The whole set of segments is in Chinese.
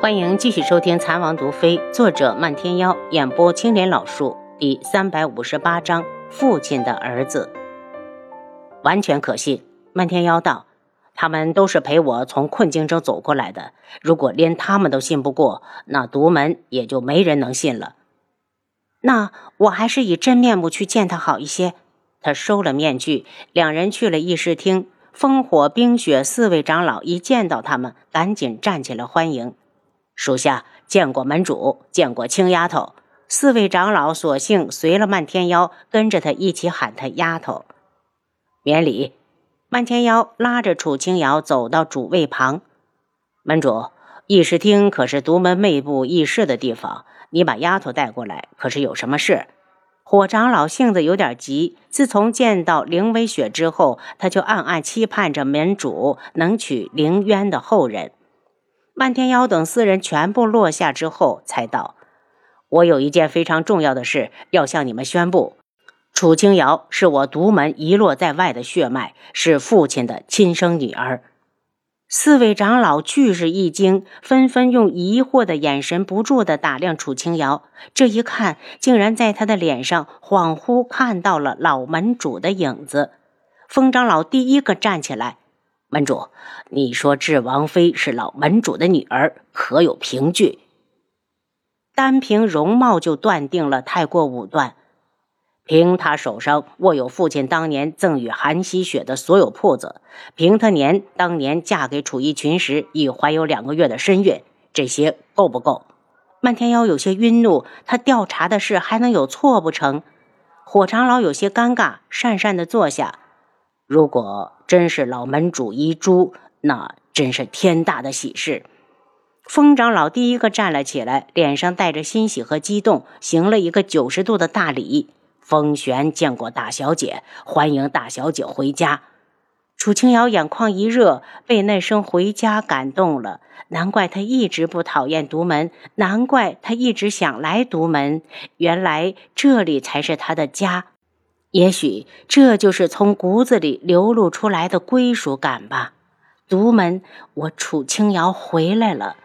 欢迎继续收听《残王毒妃》，作者漫天妖，演播青莲老树，第三百五十八章：父亲的儿子。完全可信。漫天妖道：“他们都是陪我从困境中走过来的，如果连他们都信不过，那独门也就没人能信了。那我还是以真面目去见他好一些。”他收了面具，两人去了议事厅。烽火冰雪四位长老一见到他们，赶紧站起来欢迎。属下见过门主，见过青丫头。四位长老索性随了漫天妖，跟着他一起喊他丫头。免礼。漫天妖拉着楚青瑶走到主位旁。门主，议事厅可是独门内部议事的地方，你把丫头带过来，可是有什么事？火长老性子有点急，自从见到凌微雪之后，他就暗暗期盼着门主能娶凌渊的后人。漫天妖等四人全部落下之后，才道：“我有一件非常重要的事要向你们宣布。楚清瑶是我独门遗落在外的血脉，是父亲的亲生女儿。”四位长老俱是一惊，纷纷用疑惑的眼神不住地打量楚清瑶。这一看，竟然在他的脸上恍惚看到了老门主的影子。风长老第一个站起来。门主，你说智王妃是老门主的女儿，可有凭据？单凭容貌就断定了，太过武断。凭他手上握有父亲当年赠与韩熙雪的所有铺子，凭他年当年嫁给楚逸群时已怀有两个月的身孕，这些够不够？漫天妖有些晕怒，他调查的事还能有错不成？火长老有些尴尬，讪讪的坐下。如果真是老门主遗珠，那真是天大的喜事。风长老第一个站了起来，脸上带着欣喜和激动，行了一个九十度的大礼。风玄见过大小姐，欢迎大小姐回家。楚清瑶眼眶一热，被那声回家感动了。难怪他一直不讨厌独门，难怪他一直想来独门。原来这里才是他的家。也许这就是从骨子里流露出来的归属感吧。独门，我楚清瑶回来了。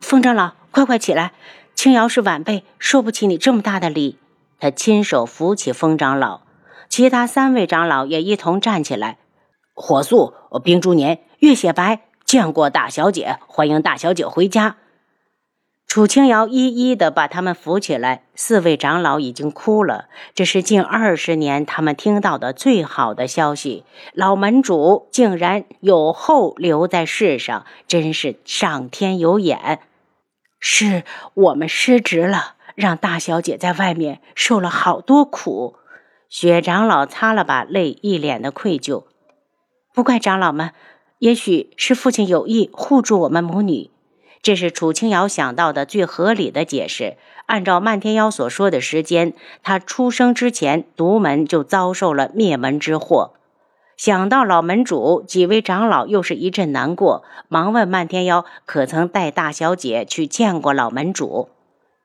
风长老，快快起来！清瑶是晚辈，受不起你这么大的礼。他亲手扶起风长老，其他三位长老也一同站起来。火速，冰珠年，月雪白，见过大小姐，欢迎大小姐回家。楚清瑶一一的把他们扶起来，四位长老已经哭了。这是近二十年他们听到的最好的消息，老门主竟然有后留在世上，真是上天有眼。是我们失职了，让大小姐在外面受了好多苦。雪长老擦了把泪，一脸的愧疚。不怪长老们，也许是父亲有意护住我们母女。这是楚清瑶想到的最合理的解释。按照漫天妖所说的时间，他出生之前，独门就遭受了灭门之祸。想到老门主，几位长老又是一阵难过，忙问漫天妖：“可曾带大小姐去见过老门主？”“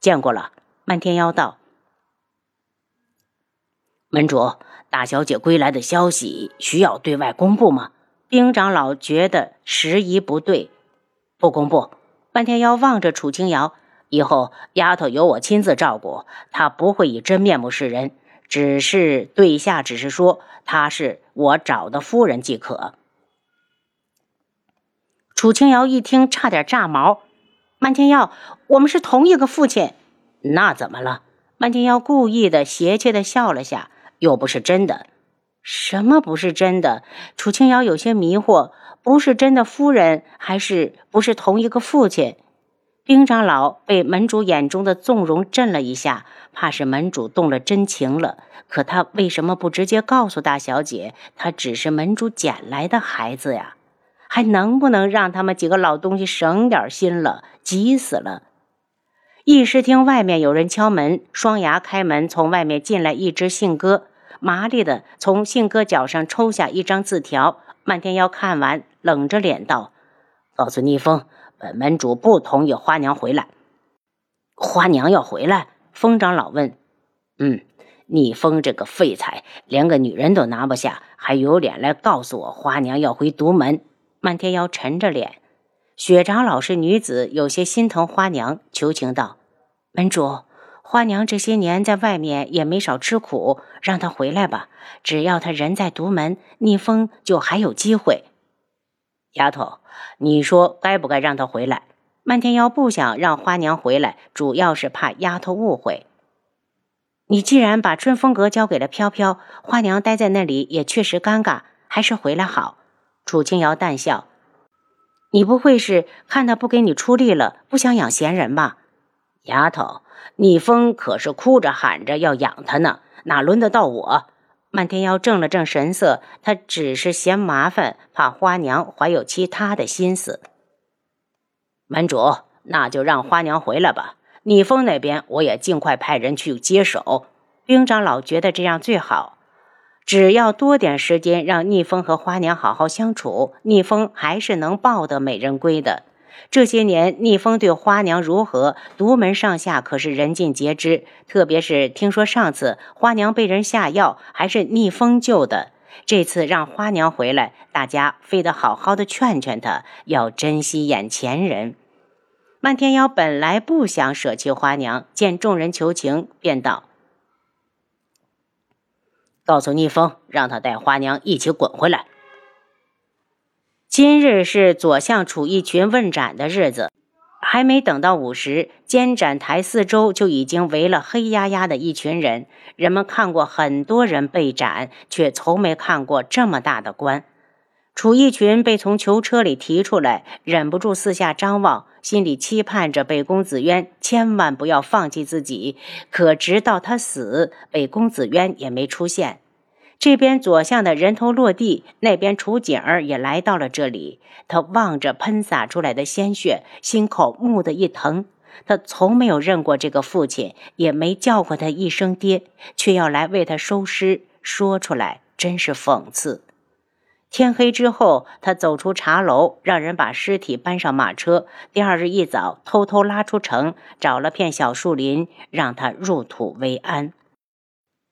见过了。”漫天妖道。“门主，大小姐归来的消息需要对外公布吗？”丁长老觉得时宜不对，不公布。漫天妖望着楚清瑶，以后丫头由我亲自照顾，她不会以真面目示人，只是对下只是说她是我找的夫人即可。楚清瑶一听，差点炸毛。漫天妖，我们是同一个父亲，那怎么了？漫天妖故意的邪气的笑了下，又不是真的。什么不是真的？楚清瑶有些迷惑。不是真的夫人，还是不是同一个父亲？冰长老被门主眼中的纵容震了一下，怕是门主动了真情了。可他为什么不直接告诉大小姐，他只是门主捡来的孩子呀？还能不能让他们几个老东西省点心了？急死了！议事厅外面有人敲门，双牙开门，从外面进来一只信鸽，麻利的从信鸽脚上抽下一张字条。漫天妖看完，冷着脸道：“告诉逆风，本门主不同意花娘回来。花娘要回来？”风长老问。“嗯，逆风这个废材，连个女人都拿不下，还有脸来告诉我花娘要回独门？”漫天妖沉着脸。雪长老是女子，有些心疼花娘，求情道：“门主，花娘这些年在外面也没少吃苦，让她回来吧。只要她人在独门，逆风就还有机会。”丫头，你说该不该让她回来？漫天妖不想让花娘回来，主要是怕丫头误会。你既然把春风阁交给了飘飘，花娘待在那里也确实尴尬，还是回来好。楚清瑶淡笑：“你不会是看他不给你出力了，不想养闲人吧？”丫头，逆风可是哭着喊着要养他呢，哪轮得到我？漫天妖正了正神色，他只是嫌麻烦，怕花娘怀有其他的心思。门主，那就让花娘回来吧。逆风那边，我也尽快派人去接手。兵长老觉得这样最好，只要多点时间让逆风和花娘好好相处，逆风还是能抱得美人归的。这些年，逆风对花娘如何，独门上下可是人尽皆知。特别是听说上次花娘被人下药，还是逆风救的。这次让花娘回来，大家非得好好的劝劝她，要珍惜眼前人。漫天妖本来不想舍弃花娘，见众人求情，便道：“告诉逆风，让他带花娘一起滚回来。”今日是左相楚义群问斩的日子，还没等到午时，监斩台四周就已经围了黑压压的一群人。人们看过很多人被斩，却从没看过这么大的官。楚义群被从囚车里提出来，忍不住四下张望，心里期盼着北公子渊千万不要放弃自己。可直到他死，北公子渊也没出现。这边左相的人头落地，那边楚景儿也来到了这里。他望着喷洒出来的鲜血，心口蓦地一疼。他从没有认过这个父亲，也没叫过他一声爹，却要来为他收尸，说出来真是讽刺。天黑之后，他走出茶楼，让人把尸体搬上马车。第二日一早，偷偷拉出城，找了片小树林，让他入土为安。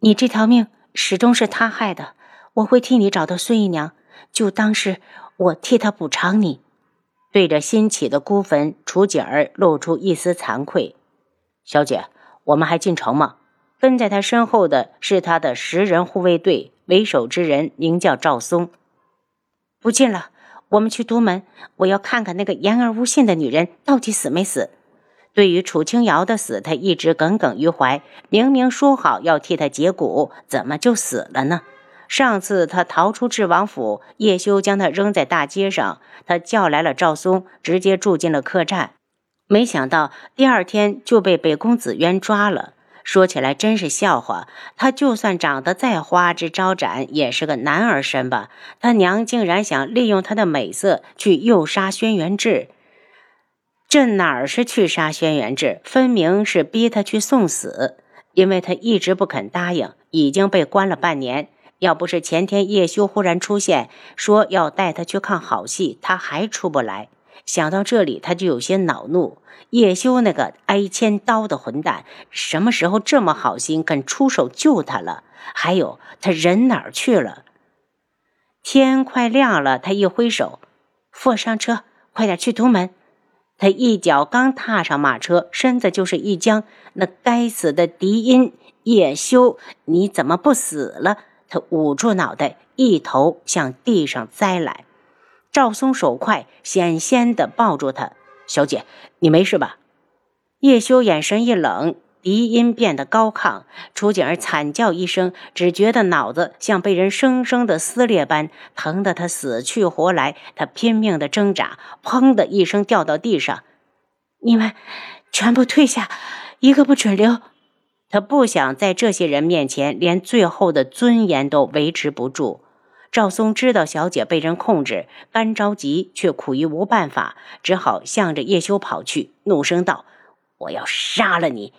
你这条命始终是他害的，我会替你找到孙姨娘，就当是我替他补偿你。对着新起的孤坟，楚景儿露出一丝惭愧。小姐，我们还进城吗？跟在他身后的是他的十人护卫队，为首之人名叫赵松。不进了，我们去都门。我要看看那个言而无信的女人到底死没死。对于楚清瑶的死，他一直耿耿于怀。明明说好要替他解骨，怎么就死了呢？上次他逃出智王府，叶修将他扔在大街上，他叫来了赵松，直接住进了客栈。没想到第二天就被北宫子渊抓了。说起来真是笑话，他就算长得再花枝招展，也是个男儿身吧？他娘竟然想利用他的美色去诱杀轩辕志，这哪儿是去杀轩辕志，分明是逼他去送死。因为他一直不肯答应，已经被关了半年。要不是前天叶修忽然出现，说要带他去看好戏，他还出不来。想到这里，他就有些恼怒。叶修那个挨千刀的混蛋，什么时候这么好心肯出手救他了？还有，他人哪儿去了？天快亮了，他一挥手：“扶我上车，快点去独门。”他一脚刚踏上马车，身子就是一僵。那该死的笛音叶修，你怎么不死了？他捂住脑袋，一头向地上栽来。赵松手快，险些的抱住他。小姐，你没事吧？叶修眼神一冷，鼻音变得高亢。楚景儿惨叫一声，只觉得脑子像被人生生的撕裂般，疼得他死去活来。他拼命的挣扎，砰的一声掉到地上。你们全部退下，一个不准留。他不想在这些人面前连最后的尊严都维持不住。赵松知道小姐被人控制，干着急却苦于无办法，只好向着叶修跑去，怒声道：“我要杀了你！”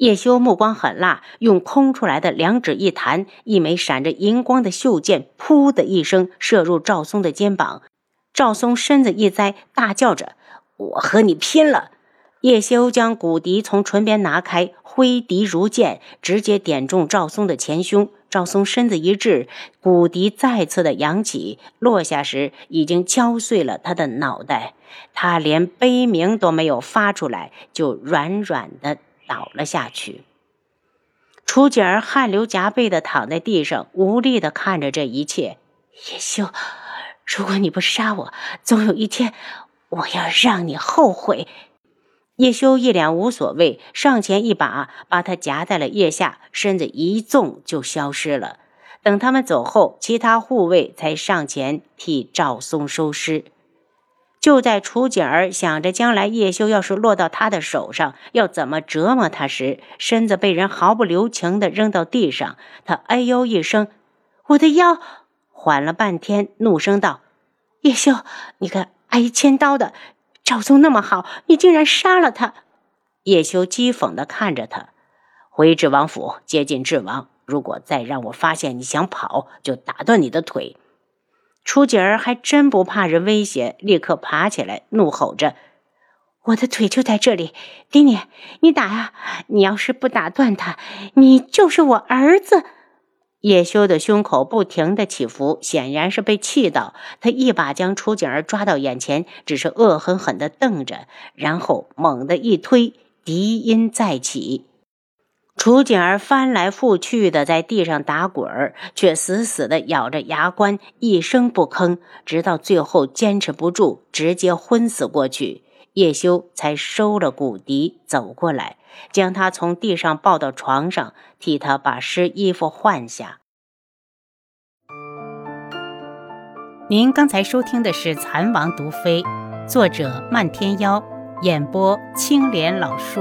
叶修目光狠辣，用空出来的两指一弹，一枚闪着银光的袖箭“噗”的一声射入赵松的肩膀。赵松身子一栽，大叫着：“我和你拼了！”叶修将骨笛从唇边拿开，挥笛如箭，直接点中赵松的前胸。赵松身子一滞，骨笛再次的扬起，落下时已经敲碎了他的脑袋。他连悲鸣都没有发出来，就软软的倒了下去。楚景儿汗流浃背的躺在地上，无力的看着这一切。叶修，如果你不杀我，总有一天我要让你后悔。叶修一脸无所谓，上前一把把他夹在了腋下，身子一纵就消失了。等他们走后，其他护卫才上前替赵松收尸。就在楚景儿想着将来叶修要是落到他的手上要怎么折磨他时，身子被人毫不留情地扔到地上。他哎呦一声：“我的腰！”缓了半天，怒声道：“叶修，你个挨千刀的！赵松那么好，你竟然杀了他！”叶修讥讽地看着他：“回智王府，接近智王。如果再让我发现你想跑，就打断你的腿。”楚景儿还真不怕人威胁，立刻爬起来，怒吼着：“我的腿就在这里，给你，你打呀！你要是不打断他，你就是我儿子。”叶修的胸口不停的起伏，显然是被气到。他一把将楚景儿抓到眼前，只是恶狠狠地瞪着，然后猛地一推，笛音再起。楚景儿翻来覆去的在地上打滚儿，却死死地咬着牙关，一声不吭，直到最后坚持不住，直接昏死过去。叶修才收了骨笛，走过来。将他从地上抱到床上，替他把湿衣服换下。您刚才收听的是《蚕王毒妃》，作者漫天妖，演播青莲老树。